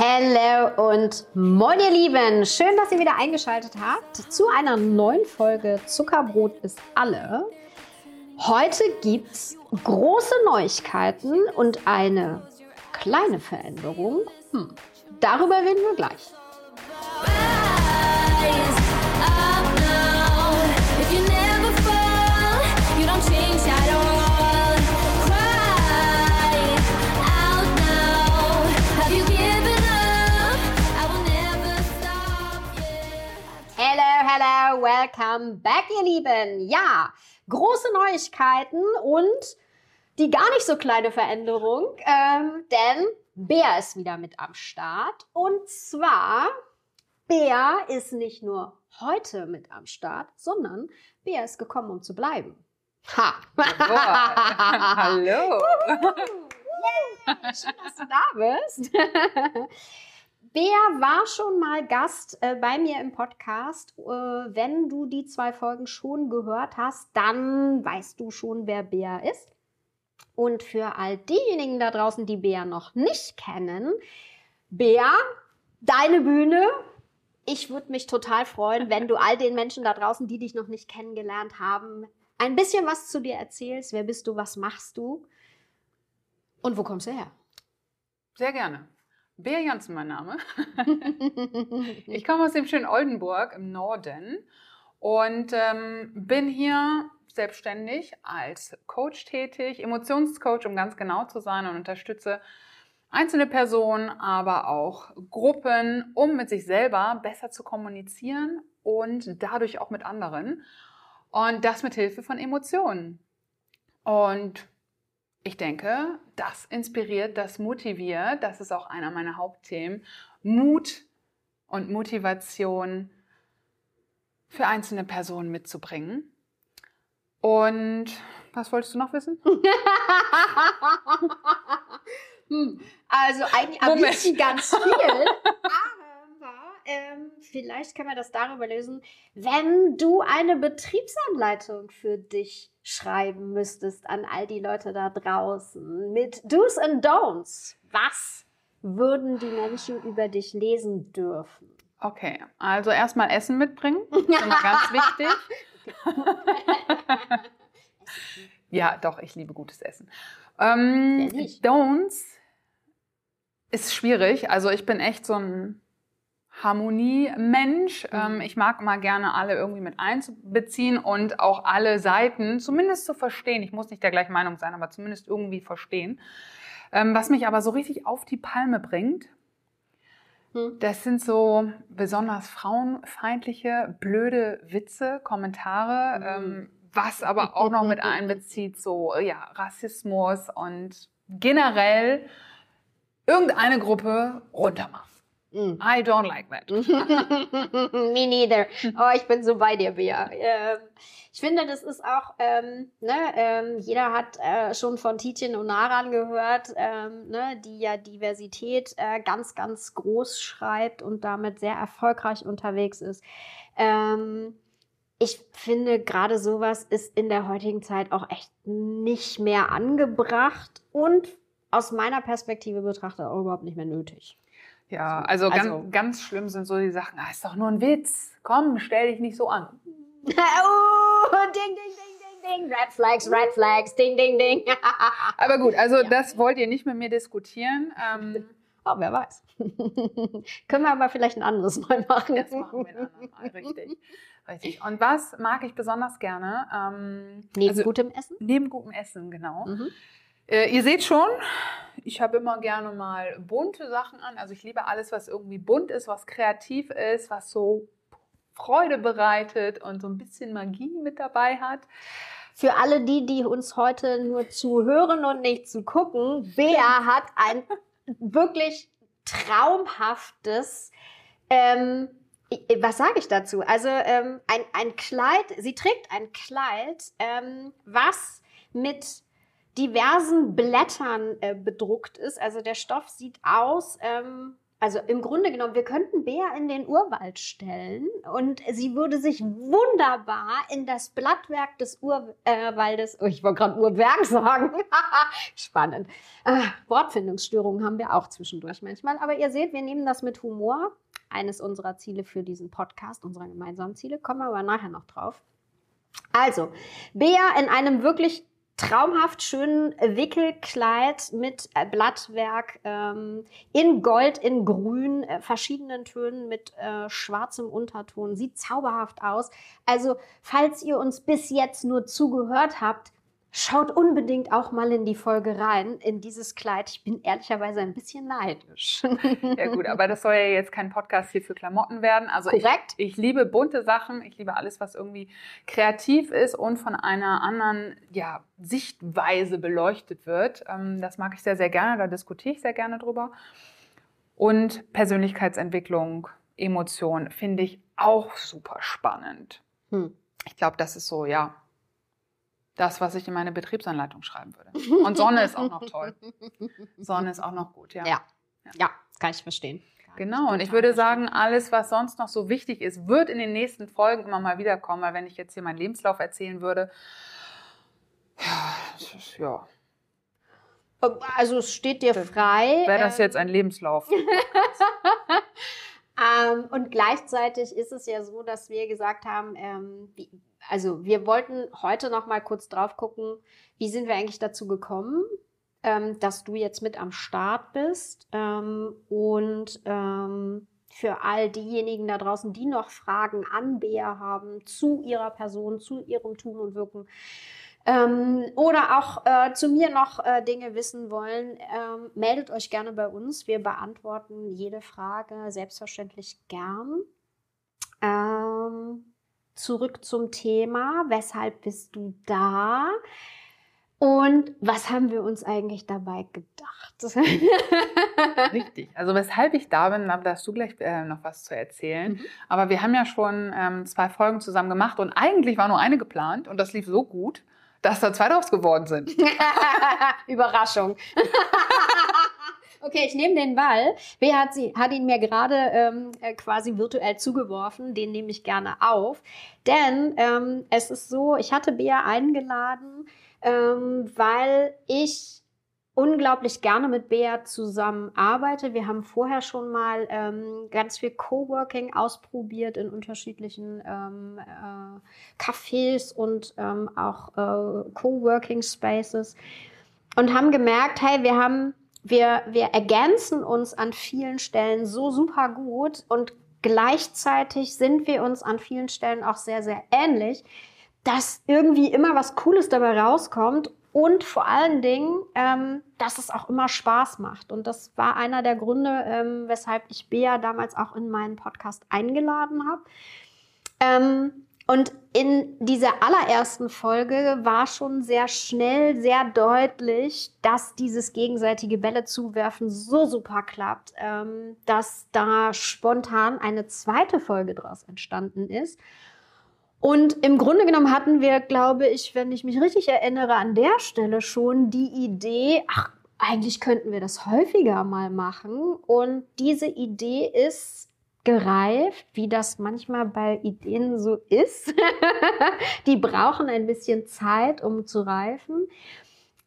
Hallo und moin ihr Lieben, schön, dass ihr wieder eingeschaltet habt zu einer neuen Folge Zuckerbrot ist alle. Heute gibt's große Neuigkeiten und eine kleine Veränderung. Hm, darüber reden wir gleich. Welcome back, ihr Lieben. Ja, große Neuigkeiten und die gar nicht so kleine Veränderung, ähm, denn Bea ist wieder mit am Start. Und zwar, Bea ist nicht nur heute mit am Start, sondern Bea ist gekommen, um zu bleiben. Ha! Hallo. Schön, dass du da bist. Bea war schon mal Gast äh, bei mir im Podcast. Äh, wenn du die zwei Folgen schon gehört hast, dann weißt du schon, wer Bea ist. Und für all diejenigen da draußen, die Bea noch nicht kennen, Bea, deine Bühne. Ich würde mich total freuen, wenn du all den Menschen da draußen, die dich noch nicht kennengelernt haben, ein bisschen was zu dir erzählst. Wer bist du? Was machst du? Und wo kommst du her? Sehr gerne. Bea Janssen mein Name. Ich komme aus dem schönen Oldenburg im Norden und ähm, bin hier selbstständig als Coach tätig, Emotionscoach, um ganz genau zu sein und unterstütze einzelne Personen, aber auch Gruppen, um mit sich selber besser zu kommunizieren und dadurch auch mit anderen. Und das mit Hilfe von Emotionen. Und ich denke, das inspiriert, das motiviert. Das ist auch einer meiner Hauptthemen. Mut und Motivation für einzelne Personen mitzubringen. Und was wolltest du noch wissen? Hm, Also eigentlich am liebsten ganz viel. Ähm, vielleicht können wir das darüber lösen, wenn du eine Betriebsanleitung für dich schreiben müsstest an all die Leute da draußen mit Do's and Don'ts. Was würden die Menschen über dich lesen dürfen? Okay, also erstmal Essen mitbringen. Das ist immer ganz wichtig. ja, doch, ich liebe gutes Essen. Ähm, nicht? Don'ts ist schwierig. Also ich bin echt so ein Harmoniemensch. Mhm. Ähm, ich mag immer gerne alle irgendwie mit einzubeziehen und auch alle Seiten zumindest zu verstehen. Ich muss nicht der gleichen Meinung sein, aber zumindest irgendwie verstehen. Ähm, was mich aber so richtig auf die Palme bringt, Hm. das sind so besonders frauenfeindliche, blöde Witze, Kommentare, Mhm. ähm, was aber auch noch mit einbezieht, so ja, Rassismus und generell irgendeine Gruppe runtermachen. Mm. I don't like that. Me neither. Oh, ich bin so bei dir, Bea. Ähm, ich finde, das ist auch, ähm, ne, ähm, jeder hat äh, schon von Tietjen und Naran gehört, ähm, ne, die ja Diversität äh, ganz, ganz groß schreibt und damit sehr erfolgreich unterwegs ist. Ähm, ich finde, gerade sowas ist in der heutigen Zeit auch echt nicht mehr angebracht und aus meiner Perspektive betrachtet auch überhaupt nicht mehr nötig. Ja, also, Also- ganz, ganz schlimm sind so die Sachen, ah, ist doch nur ein Witz. Komm, stell dich nicht so an. oh, ding, ding, ding, ding, ding. Red Flags, Red Flags, ding, ding, ding. Aber gut, also Ja. das wollt ihr nicht mit mir diskutieren. Ähm, oh, wer weiß. Können wir aber vielleicht ein anderes Mal machen. das machen wir ein andermal, richtig. Richtig. Und was mag ich besonders gerne? Ähm, Neben also, gutem Essen. neben gutem Essen, genau. Mhm. Äh, ihr seht schon, ich habe immer gerne mal bunte Sachen an. Also ich liebe alles, was irgendwie bunt ist, was kreativ ist, was so Freude bereitet und so ein bisschen Magie mit dabei hat. Für alle die, die uns heute nur zu hören und nicht zu gucken, Bea hat ein wirklich traumhaftes, ähm, was sage ich dazu? Also ähm, ein, ein Kleid, sie trägt ein Kleid, ähm, was mit diversen Blättern äh, bedruckt ist. Also der Stoff sieht aus, ähm, Also im Grunde genommen, wir könnten Bea in den Urwald stellen und sie würde sich wunderbar in das Blattwerk des Urwaldes, oh, ich wollte gerade Urwerk sagen, spannend. Ah, Wortfindungsstörungen haben wir auch zwischendurch manchmal, aber ihr seht, wir nehmen das mit Humor. Eines unserer Ziele für diesen Podcast, unserer gemeinsamen Ziele, kommen wir aber nachher noch drauf. Also, Bea in einem wirklich traumhaft schönen Wickelkleid mit äh, Blattwerk ähm, in Gold, in Grün, äh, verschiedenen Tönen mit äh, schwarzem Unterton. Sieht zauberhaft aus. Also, falls ihr uns bis jetzt nur zugehört habt, Schaut unbedingt auch mal in die Folge rein, in dieses Kleid. Ich bin ehrlicherweise ein bisschen neidisch. Ja gut, aber das soll ja jetzt kein Podcast hier für Klamotten werden. Also Korrekt. Ich, ich liebe bunte Sachen, ich liebe alles, was irgendwie kreativ ist und von einer anderen ja, Sichtweise beleuchtet wird. Ähm, das mag ich sehr, sehr gerne, da diskutiere ich sehr gerne drüber. Und Persönlichkeitsentwicklung, Emotion finde ich auch super spannend. Hm. Ich glaube, das ist so, ja, das, was ich in meine Betriebsanleitung schreiben würde. Und Sonne ist auch noch toll. Sonne ist auch noch gut, ja. Ja. Ja, kann ich verstehen. Genau, und ich würde sagen, alles, was sonst noch so wichtig ist, wird in den nächsten Folgen immer mal wieder kommen, weil wenn ich jetzt hier meinen Lebenslauf erzählen würde, ja, ist- ja Also es steht dir frei. wäre das ähm, jetzt ein Lebenslauf. Ähm, und gleichzeitig ist es ja so, dass wir gesagt haben, ähm, wie, also wir wollten heute noch mal kurz drauf gucken, wie sind wir eigentlich dazu gekommen, ähm, dass du jetzt mit am Start bist ähm, und ähm, für all diejenigen da draußen, die noch Fragen an Bea haben zu ihrer Person, zu ihrem Tun und Wirken, ähm, oder auch äh, zu mir noch äh, Dinge wissen wollen, ähm, meldet euch gerne bei uns. Wir beantworten jede Frage selbstverständlich gern. Ähm, zurück zum Thema. Weshalb bist du da? Und was haben wir uns eigentlich dabei gedacht? Richtig. Also weshalb ich da bin, da darfst du gleich äh, noch was zu erzählen. Mhm. Aber wir haben ja schon ähm, zwei Folgen zusammen gemacht und eigentlich war nur eine geplant und das lief so gut, dass da zwei draus geworden sind. Überraschung. okay, ich nehme den Ball. Wer hat, sie, hat ihn mir gerade ähm, äh, quasi virtuell zugeworfen? Den nehme ich gerne auf. Denn ähm, es ist so, ich hatte Bea eingeladen, ähm, weil ich unglaublich gerne mit Bea zusammenarbeite. Wir haben vorher schon mal ähm, ganz viel Coworking ausprobiert in unterschiedlichen ähm, äh, Cafés und ähm, auch äh, Coworking Spaces und haben gemerkt, hey, wir haben, wir, wir ergänzen uns an vielen Stellen so super gut und gleichzeitig sind wir uns an vielen Stellen auch sehr, sehr ähnlich, dass irgendwie immer was Cooles dabei rauskommt und vor allen Dingen, ähm, dass es auch immer Spaß macht. Und das war einer der Gründe, ähm, weshalb ich Bea damals auch in meinen Podcast eingeladen habe. Ähm, und in dieser allerersten Folge war schon sehr schnell, sehr deutlich, dass dieses gegenseitige Bälle zuwerfen so super klappt, ähm, dass da spontan eine zweite Folge daraus entstanden ist. Und im Grunde genommen hatten wir, glaube ich, wenn ich mich richtig erinnere, an der Stelle schon die Idee, ach, eigentlich könnten wir das häufiger mal machen. Und diese Idee ist gereift, wie das manchmal bei Ideen so ist. die brauchen ein bisschen Zeit, um zu reifen.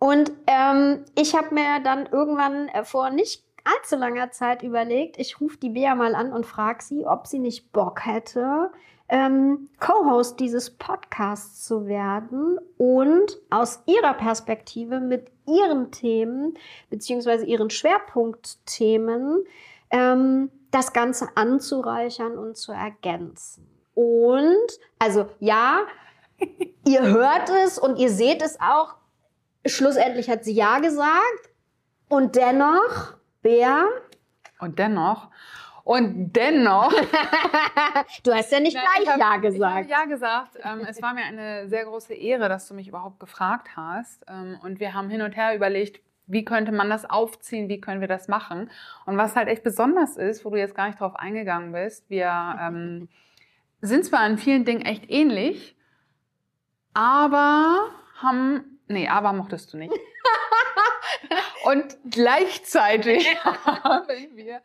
Und ähm, ich habe mir dann irgendwann äh, vor nicht allzu langer Zeit überlegt, ich rufe die Bea mal an und frage sie, ob sie nicht Bock hätte, ähm, Co-Host dieses Podcasts zu werden und aus ihrer Perspektive mit ihren Themen beziehungsweise ihren Schwerpunktthemen ähm, das Ganze anzureichern und zu ergänzen. Und, also ja, ihr hört es und ihr seht es auch. Schlussendlich hat sie Ja gesagt. Und dennoch, Bea, Und dennoch, und dennoch, du hast ja nicht Nein, gleich ich hab- Ja Ich gesagt. ja gesagt. Ähm, es war mir eine sehr große Ehre, dass du mich überhaupt gefragt hast. Ähm, und wir haben hin und her überlegt, wie könnte man das aufziehen, wie können wir das machen. Und was halt echt besonders ist, wo du jetzt gar nicht drauf eingegangen bist, wir ähm, sind zwar in vielen Dingen echt ähnlich, aber haben, nee, aber mochtest du nicht. Und gleichzeitig haben wir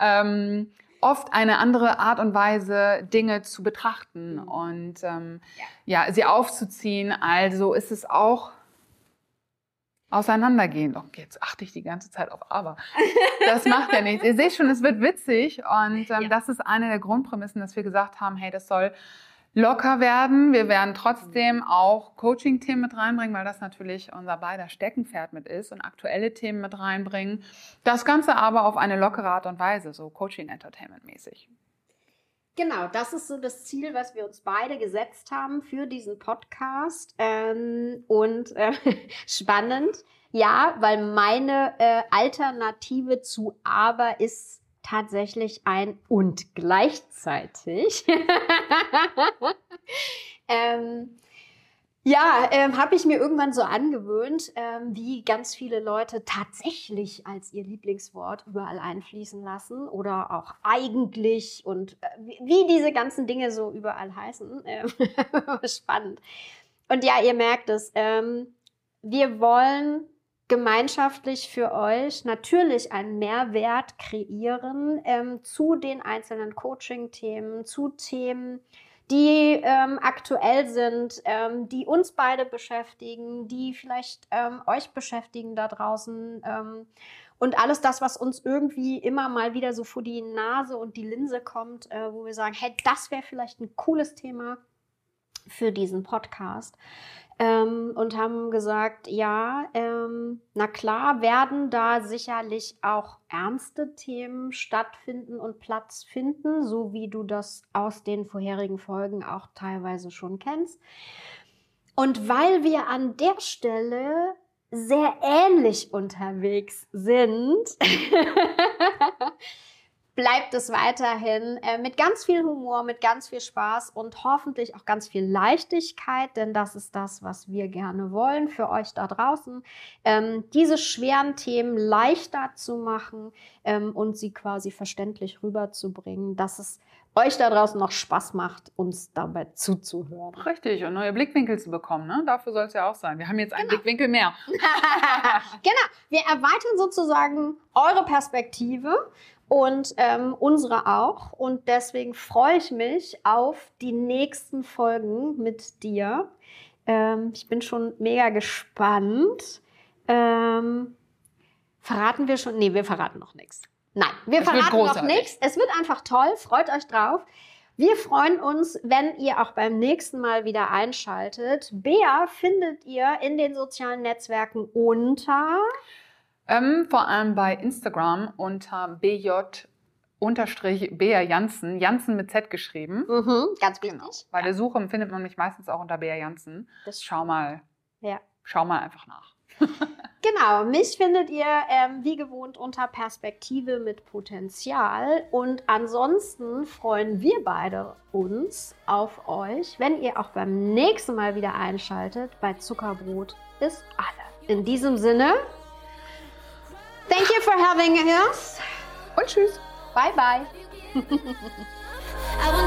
ähm, oft eine andere Art und Weise, Dinge zu betrachten und ähm, ja. sie aufzuziehen. Also ist es auch auseinandergehend. Oh, jetzt achte ich die ganze Zeit auf aber. Das macht ja nichts. Ihr seht schon, es wird witzig und ähm, Ja. das ist eine der Grundprämissen, dass wir gesagt haben, hey, das soll locker werden. Wir werden trotzdem auch Coaching-Themen mit reinbringen, weil das natürlich unser beider Steckenpferd mit ist und aktuelle Themen mit reinbringen. Das Ganze aber auf eine lockere Art und Weise, so Coaching-Entertainment-mäßig. Genau, das ist so das Ziel, was wir uns beide gesetzt haben für diesen Podcast. Ähm, und äh, spannend, ja, weil meine äh, Alternative zu aber ist tatsächlich ein und gleichzeitig. ähm, ja, ähm, habe ich mir irgendwann so angewöhnt, ähm, wie ganz viele Leute tatsächlich als ihr Lieblingswort überall einfließen lassen oder auch eigentlich und äh, wie, diese ganzen Dinge so überall heißen. Ähm, spannend. Und ja, ihr merkt es, ähm, wir wollen gemeinschaftlich für euch natürlich einen Mehrwert kreieren ähm, zu den einzelnen Coaching-Themen, zu Themen, die ähm, aktuell sind, ähm, die uns beide beschäftigen, die vielleicht ähm, euch beschäftigen da draußen. Ähm, und alles das, was uns irgendwie immer mal wieder so vor die Nase und die Linse kommt, äh, wo wir sagen, hey, das wäre vielleicht ein cooles Thema für diesen Podcast. Ähm, und haben gesagt, ja, ähm, na klar, werden da sicherlich auch ernste Themen stattfinden und Platz finden, so wie du das aus den vorherigen Folgen auch teilweise schon kennst. Und weil wir an der Stelle sehr ähnlich unterwegs sind, bleibt es weiterhin äh, mit ganz viel Humor, mit ganz viel Spaß und hoffentlich auch ganz viel Leichtigkeit, denn das ist das, was wir gerne wollen für euch da draußen, ähm, diese schweren Themen leichter zu machen ähm, und sie quasi verständlich rüberzubringen, dass es euch da draußen noch Spaß macht, uns dabei zuzuhören. Richtig, und neue Blickwinkel zu bekommen. Ne? Dafür soll es ja auch sein. Wir haben jetzt einen Genau. Blickwinkel mehr. genau, wir erweitern sozusagen eure Perspektive und ähm, unsere auch. Und deswegen freue ich mich auf die nächsten Folgen mit dir. Ähm, ich bin schon mega gespannt. Ähm, verraten wir schon? Nee, wir verraten noch nichts. Nein, wir Es verraten noch nichts. Es wird einfach toll. Freut euch drauf. Wir freuen uns, wenn ihr auch beim nächsten Mal wieder einschaltet. Bea findet ihr in den sozialen Netzwerken unter. Ähm, vor allem bei Instagram unter BJ unterstrich Bea Janssen, Janssen mit Z geschrieben. Mhm, ganz wichtig. Genau. Bei der Suche findet man mich meistens auch unter Bea Janssen. Das Schau mal, Ja. schau mal einfach nach. Genau, mich findet ihr ähm, wie gewohnt unter Perspektive mit Potenzial. Und ansonsten freuen wir beide uns auf euch, wenn ihr auch beim nächsten Mal wieder einschaltet bei Zuckerbrot ist alle. In diesem Sinne, thank you for having us. Und tschüss. Bye bye. I will